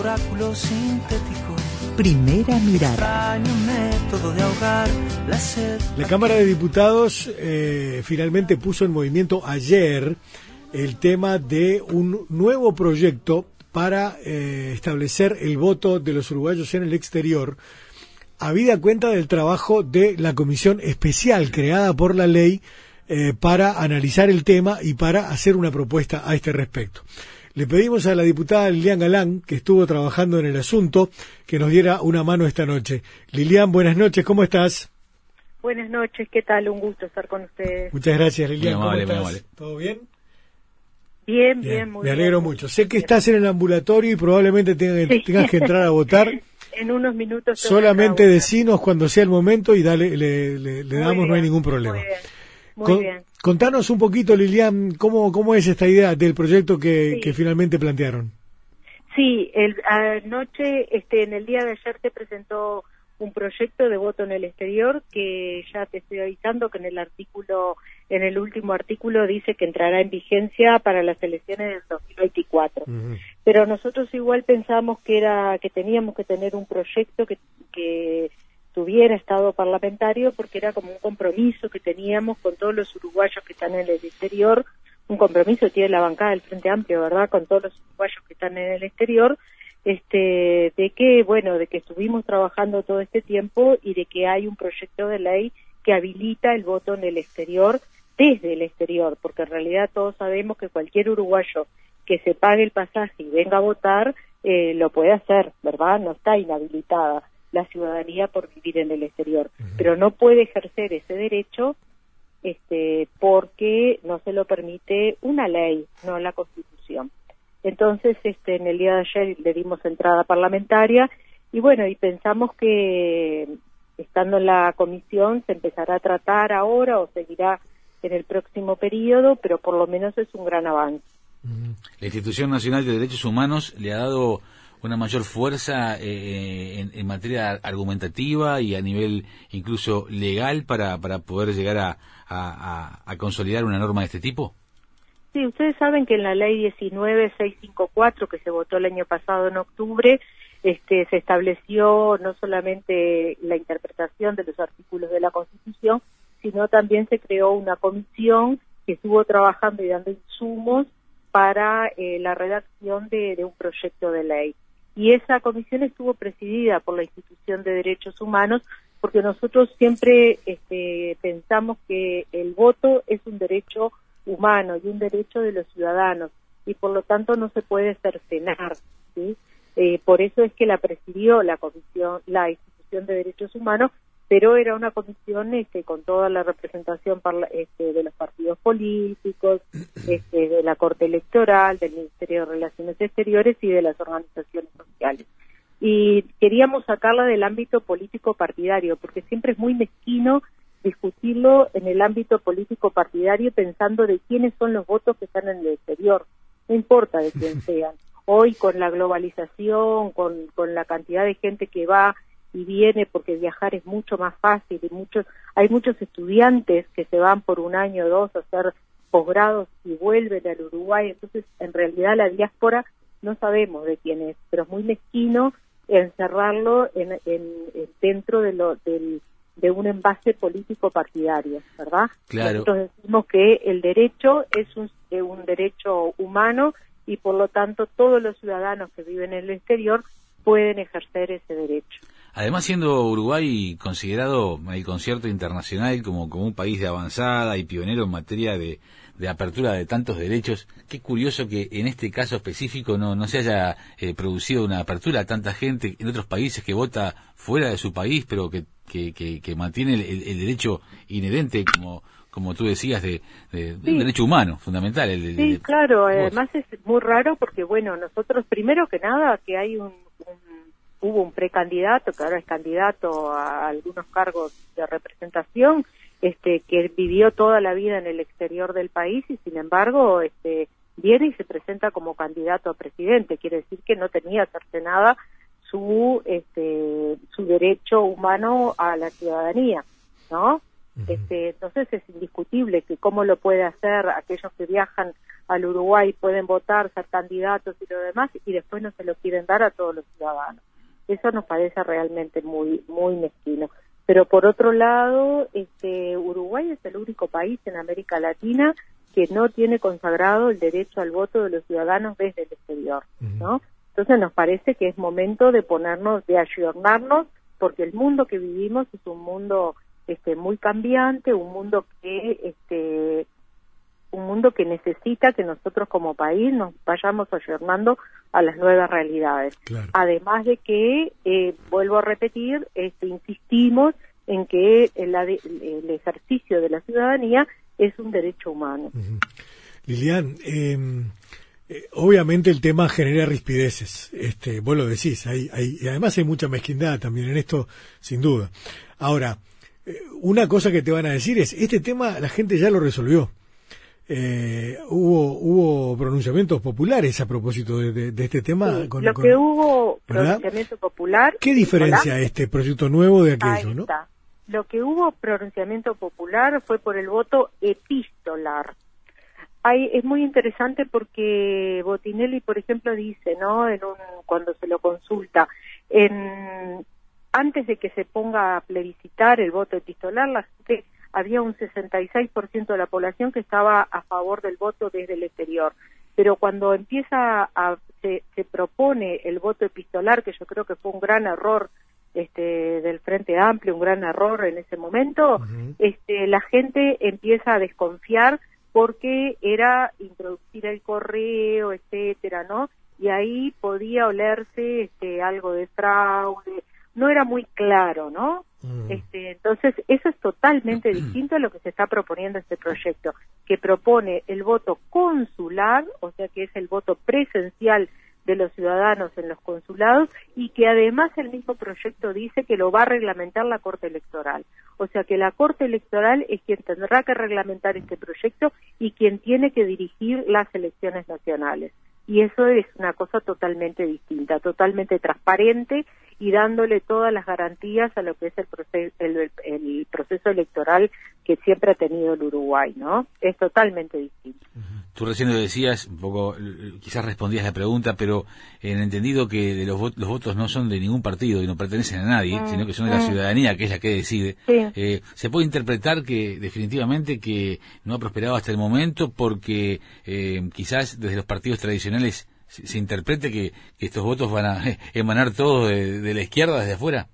oráculo sintético. Primera mirada. método de ahogar la La Cámara de Diputados eh, finalmente puso en movimiento ayer el tema de un nuevo proyecto para eh, establecer el voto de los uruguayos en el exterior, habida cuenta del trabajo de la comisión especial creada por la ley eh, para analizar el tema y para hacer una propuesta a este respecto. Le pedimos a la diputada Lilian Galán, que estuvo trabajando en el asunto, que nos diera una mano esta noche. Lilian, buenas noches, ¿cómo estás? Buenas noches, ¿qué tal? Un gusto estar con ustedes. Muchas gracias, Lilian. ¿Cómo estás? ¿Todo bien? Bien, bien, muy bien. Me alegro mucho. Sé que estás en el ambulatorio y probablemente tengas, que entrar a votar. en unos minutos. Solamente decinos cuando sea el momento y dale, le, damos, no hay ningún problema. Muy bien. Contanos un poquito, Lilian, cómo, cómo es esta idea del proyecto que, finalmente plantearon. Sí, el, anoche, este, en el día de ayer se presentó un proyecto de voto en el exterior que ya te estoy avisando que en el artículo, en el último artículo dice que entrará en vigencia para las elecciones del 2024. Pero nosotros igual pensamos que era que teníamos que tener un proyecto que, que tuviera estado parlamentario porque era como un compromiso que teníamos con todos los uruguayos que están en el exterior, un compromiso que tiene la bancada del Frente Amplio, ¿verdad?, con todos los uruguayos que están en el exterior, este, de que, bueno, de que estuvimos trabajando todo este tiempo y de que hay un proyecto de ley que habilita el voto en el exterior desde el exterior, porque en realidad todos sabemos que cualquier uruguayo que se pague el pasaje y venga a votar, eh, lo puede hacer, ¿verdad? No está inhabilitada la ciudadanía por vivir en el exterior, pero no puede ejercer ese derecho este, porque no se lo permite una ley, no la Constitución. Entonces, este, en el día de ayer le dimos entrada parlamentaria y bueno, y pensamos que estando en la comisión se empezará a tratar ahora o seguirá en el próximo periodo, pero por lo menos es un gran avance. La Institución Nacional de Derechos Humanos le ha dado una mayor fuerza eh, en, materia argumentativa y a nivel incluso legal para, para poder llegar a, a, consolidar una norma de este tipo? Sí, ustedes saben que en la ley 19654 que se votó el año pasado en octubre, este, se estableció no solamente la interpretación de los artículos de la Constitución, sino también se creó una comisión que estuvo trabajando y dando insumos para eh, la redacción de, un proyecto de ley y esa comisión estuvo presidida por la institución de derechos humanos porque nosotros siempre este, pensamos que el voto es un derecho humano y un derecho de los ciudadanos y por lo tanto no se puede cercenar ¿sí? Eh, por eso es que la presidió la comisión la institución de derechos humanos pero era una comisión este, con toda la representación este, de los partidos políticos, este, de la Corte Electoral, del Ministerio de Relaciones Exteriores y de las organizaciones sociales. Y queríamos sacarla del ámbito político partidario, porque siempre es muy mezquino discutirlo en el ámbito político partidario pensando de quiénes son los votos que están en el exterior, no importa de quién sean. Hoy con la globalización, con, con la cantidad de gente que va y viene porque viajar es mucho más fácil y muchos hay muchos estudiantes que se van por un año o dos a hacer posgrados y vuelven al Uruguay entonces en realidad la diáspora no sabemos de quién es pero es muy mezquino encerrarlo en, dentro de lo del de un envase político partidario, ¿verdad? Claro. Nosotros decimos que el derecho es un, un derecho humano y por lo tanto todos los ciudadanos que viven en el exterior pueden ejercer ese derecho. Además, siendo Uruguay considerado el concierto internacional como, como un país de avanzada y pionero en materia de, apertura de tantos derechos, qué curioso que en este caso específico no, no se haya eh, producido una apertura a tanta gente en otros países que vota fuera de su país, pero que, que, que, mantiene el, derecho inherente, como, como tú decías, de, derecho humano, fundamental. El, sí, claro, además es muy raro porque, bueno, nosotros primero que nada que hay un hubo un precandidato que ahora es candidato a algunos cargos de representación este que vivió toda la vida en el exterior del país y sin embargo este viene y se presenta como candidato a presidente. Quiere decir que no tenía cercenada su este su derecho humano a la ciudadanía no este, entonces es indiscutible que cómo lo puede hacer aquellos que viajan al Uruguay pueden votar, ser candidatos y lo demás y después no se lo quieren dar a todos los ciudadanos. Eso nos parece realmente muy muy mezquino. Pero por otro lado, este, Uruguay es el único país en América Latina que no tiene consagrado el derecho al voto de los ciudadanos desde el exterior, ¿no? Entonces nos parece que es momento de ponernos, de ayornarnos, porque el mundo que vivimos es un mundo este, muy cambiante, un mundo que este, un mundo que necesita que nosotros como país nos vayamos ayornando a las nuevas realidades. Además de que, eh, vuelvo a repetir, este, insistimos en que el, el, ejercicio de la ciudadanía es un derecho humano. Lilian, em, eh, obviamente el tema genera rispideces, este, vos lo decís, hay, hay, y además hay mucha mezquindad también en esto, sin duda. Ahora, eh, una cosa que te van a decir es, este tema la gente ya lo resolvió. Eh, hubo hubo pronunciamientos populares a propósito de, este tema. lo que hubo pronunciamiento popular. ¿Qué diferencia este proyecto nuevo de aquello, no? Lo que hubo pronunciamiento popular fue por el voto epistolar. Hay, es muy interesante porque Botinelli, por ejemplo, dice, ¿no? En un, cuando se lo consulta, en, antes de que se ponga a plebiscitar el voto epistolar, la gente había un 66% de la población que estaba a favor del voto desde el exterior. Pero cuando empieza a, se, propone el voto epistolar, que yo creo que fue un gran error este, del Frente Amplio, un gran error en ese momento, este, la gente empieza a desconfiar porque era introducir el correo, etcétera, ¿no? Y ahí podía olerse este, algo de fraude, no era muy claro, ¿no? Mm. Este, entonces, eso es totalmente distinto a lo que se está proponiendo este proyecto, que propone el voto consular, o sea que es el voto presencial de los ciudadanos en los consulados y que además el mismo proyecto dice que lo va a reglamentar la Corte Electoral. O sea que la Corte Electoral es quien tendrá que reglamentar este proyecto y quien tiene que dirigir las elecciones nacionales. Y eso es una cosa totalmente distinta, totalmente transparente y dándole todas las garantías a lo que es el proceso, el, proceso electoral que siempre ha tenido el Uruguay, ¿no? Es totalmente distinto. Tú recién lo decías, un poco, quizás respondías la pregunta, pero en entendido que los, votos no son de ningún partido y no pertenecen a nadie, mm, sino que son de la mm. ciudadanía, que es la que decide, eh, se puede interpretar que definitivamente que no ha prosperado hasta el momento porque eh, quizás desde los partidos tradicionales se, interprete que, estos votos van a emanar todos de, la izquierda desde afuera?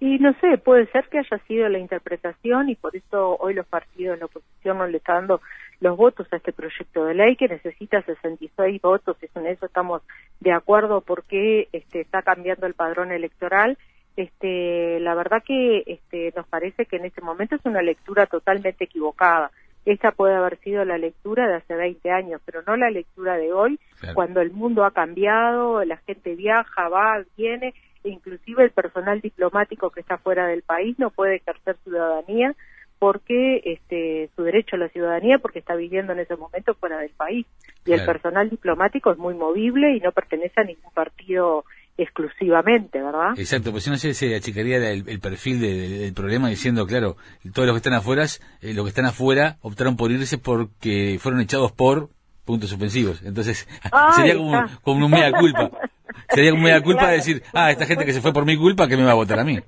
Y no sé, puede ser que haya sido la interpretación y por eso hoy los partidos de la oposición no le están dando los votos a este proyecto de ley que necesita 66 votos, y en eso estamos de acuerdo porque este, está cambiando el padrón electoral. Este, la verdad que este, nos parece que en este momento es una lectura totalmente equivocada esta puede haber sido la lectura de hace 20 años, pero no la lectura de hoy, cuando el mundo ha cambiado, la gente viaja, va, viene, e inclusive el personal diplomático que está fuera del país no puede ejercer ciudadanía porque este su derecho a la ciudadanía porque está viviendo en ese momento fuera del país. Y el personal diplomático es muy movible y no pertenece a ningún partido exclusivamente, ¿verdad? Exacto, pues si no se achicaría el, perfil del problema diciendo, claro, todos los que están afuera, eh, los que están afuera optaron por irse porque fueron echados por puntos suspensivos. Entonces, sería como, como un mea culpa. Sería como mea culpa de decir, ah, esta gente que se fue por mi culpa, que me va a votar a mí?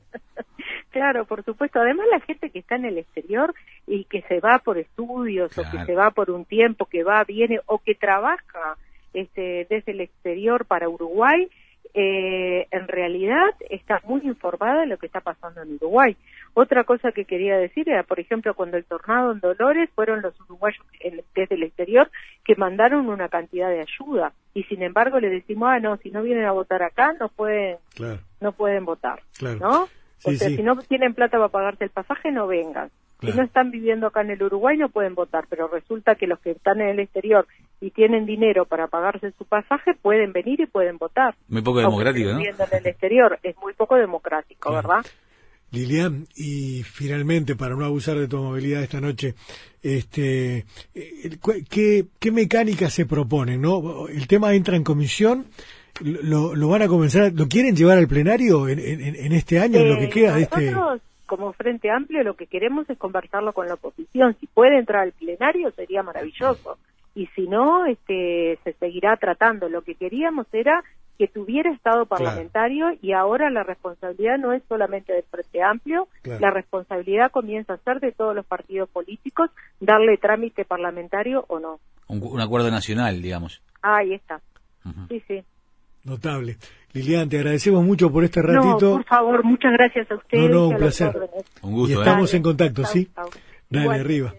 Claro, por supuesto. Además, la gente que está en el exterior y que se va por estudios o que se va por un tiempo, que va, viene o que trabaja este, desde el exterior para Uruguay, eh, en realidad está muy informada de lo que está pasando en Uruguay. Otra cosa que quería decir era, por ejemplo, cuando el tornado en Dolores fueron los uruguayos desde el exterior que mandaron una cantidad de ayuda y sin embargo le decimos, ah, no, si no vienen a votar acá no pueden, no pueden votar, ¿no? o sea, si no tienen plata para pagarse el pasaje, no vengan. Si no están viviendo acá en el Uruguay no pueden votar, pero resulta que los que están en el exterior y tienen dinero para pagarse su pasaje pueden venir y pueden votar. Muy poco democrático, ¿no? Viviendo en el exterior es muy poco democrático, ¿verdad? Lilian, y finalmente, para no abusar de tu movilidad esta noche, este, eh, ¿qué, qué mecánica se propone? ¿no? El tema entra en comisión, lo, lo van a comenzar, ¿lo quieren llevar al plenario en, en, este año, en lo que eh, queda de este...? Como Frente Amplio lo que queremos es conversarlo con la oposición. Si puede entrar al plenario sería maravilloso. Y si no, este, se seguirá tratando. Lo que queríamos era que tuviera estado parlamentario y ahora la responsabilidad no es solamente del Frente Amplio, la responsabilidad comienza a ser de todos los partidos políticos darle trámite parlamentario o no. Un, acuerdo nacional, digamos. ahí está. Sí, sí. Notable. Lilian, te agradecemos mucho por este ratito. No, por favor, muchas gracias a ustedes. No, no, un placer. Un gusto. Y estamos ¿eh? en contacto, ¿sí? Dale, arriba.